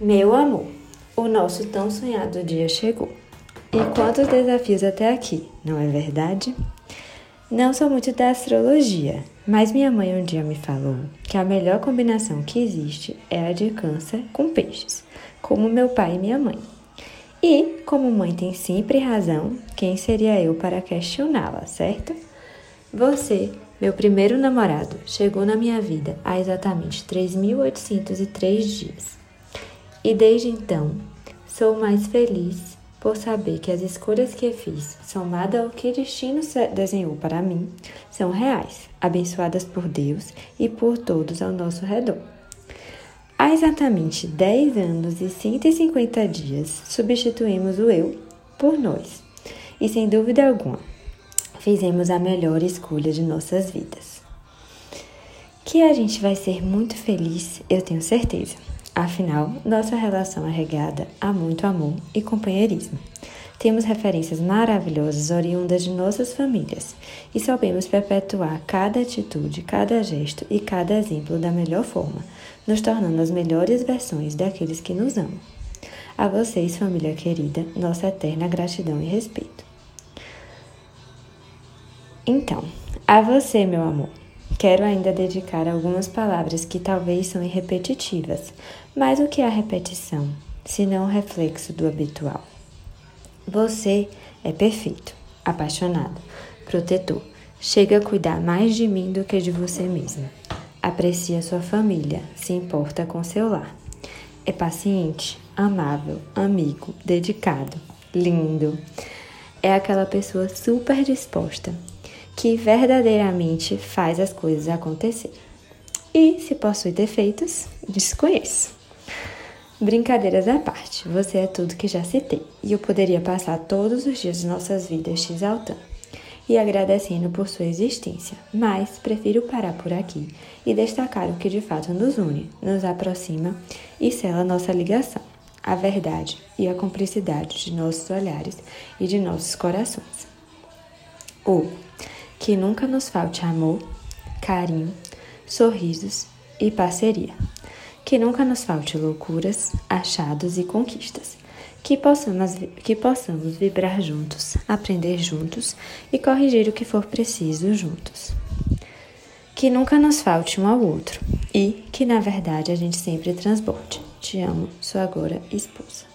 Meu amor, o nosso tão sonhado dia chegou. E quantos desafios até aqui, não é verdade? Não sou muito da astrologia, mas minha mãe um dia me falou que a melhor combinação que existe é a de câncer com peixes, como meu pai e minha mãe. E, como mãe tem sempre razão, quem seria eu para questioná-la, certo? Você, meu primeiro namorado, chegou na minha vida há exatamente 3.803 dias. E desde então, sou mais feliz por saber que as escolhas que fiz, somada ao que destino desenhou para mim, são reais, abençoadas por Deus e por todos ao nosso redor. Há exatamente 10 anos e 150 dias, substituímos o eu por nós. E sem dúvida alguma, fizemos a melhor escolha de nossas vidas. Que a gente vai ser muito feliz, eu tenho certeza. Afinal, nossa relação é regada a muito amor e companheirismo. Temos referências maravilhosas oriundas de nossas famílias e sabemos perpetuar cada atitude, cada gesto e cada exemplo da melhor forma, nos tornando as melhores versões daqueles que nos amam. A vocês, família querida, nossa eterna gratidão e respeito. Então, a você, meu amor. Quero ainda dedicar algumas palavras que talvez são repetitivas, mas o que é a repetição, se não o reflexo do habitual? Você é perfeito, apaixonado, protetor. Chega a cuidar mais de mim do que de você mesmo. Aprecia sua família, se importa com seu lar. É paciente, amável, amigo, dedicado, lindo. É aquela pessoa super disposta que verdadeiramente faz as coisas acontecer. E se possui defeitos, desconheço. Brincadeiras à parte, você é tudo que já citei, e eu poderia passar todos os dias de nossas vidas te exaltando e agradecendo por sua existência, mas prefiro parar por aqui e destacar o que de fato nos une, nos aproxima e sela nossa ligação, a verdade e a cumplicidade de nossos olhares e de nossos corações. O que nunca nos falte amor, carinho, sorrisos e parceria. Que nunca nos falte loucuras, achados e conquistas. Que possamos, que possamos vibrar juntos, aprender juntos e corrigir o que for preciso juntos. Que nunca nos falte um ao outro e que, na verdade, a gente sempre transborde. Te amo, sua agora esposa.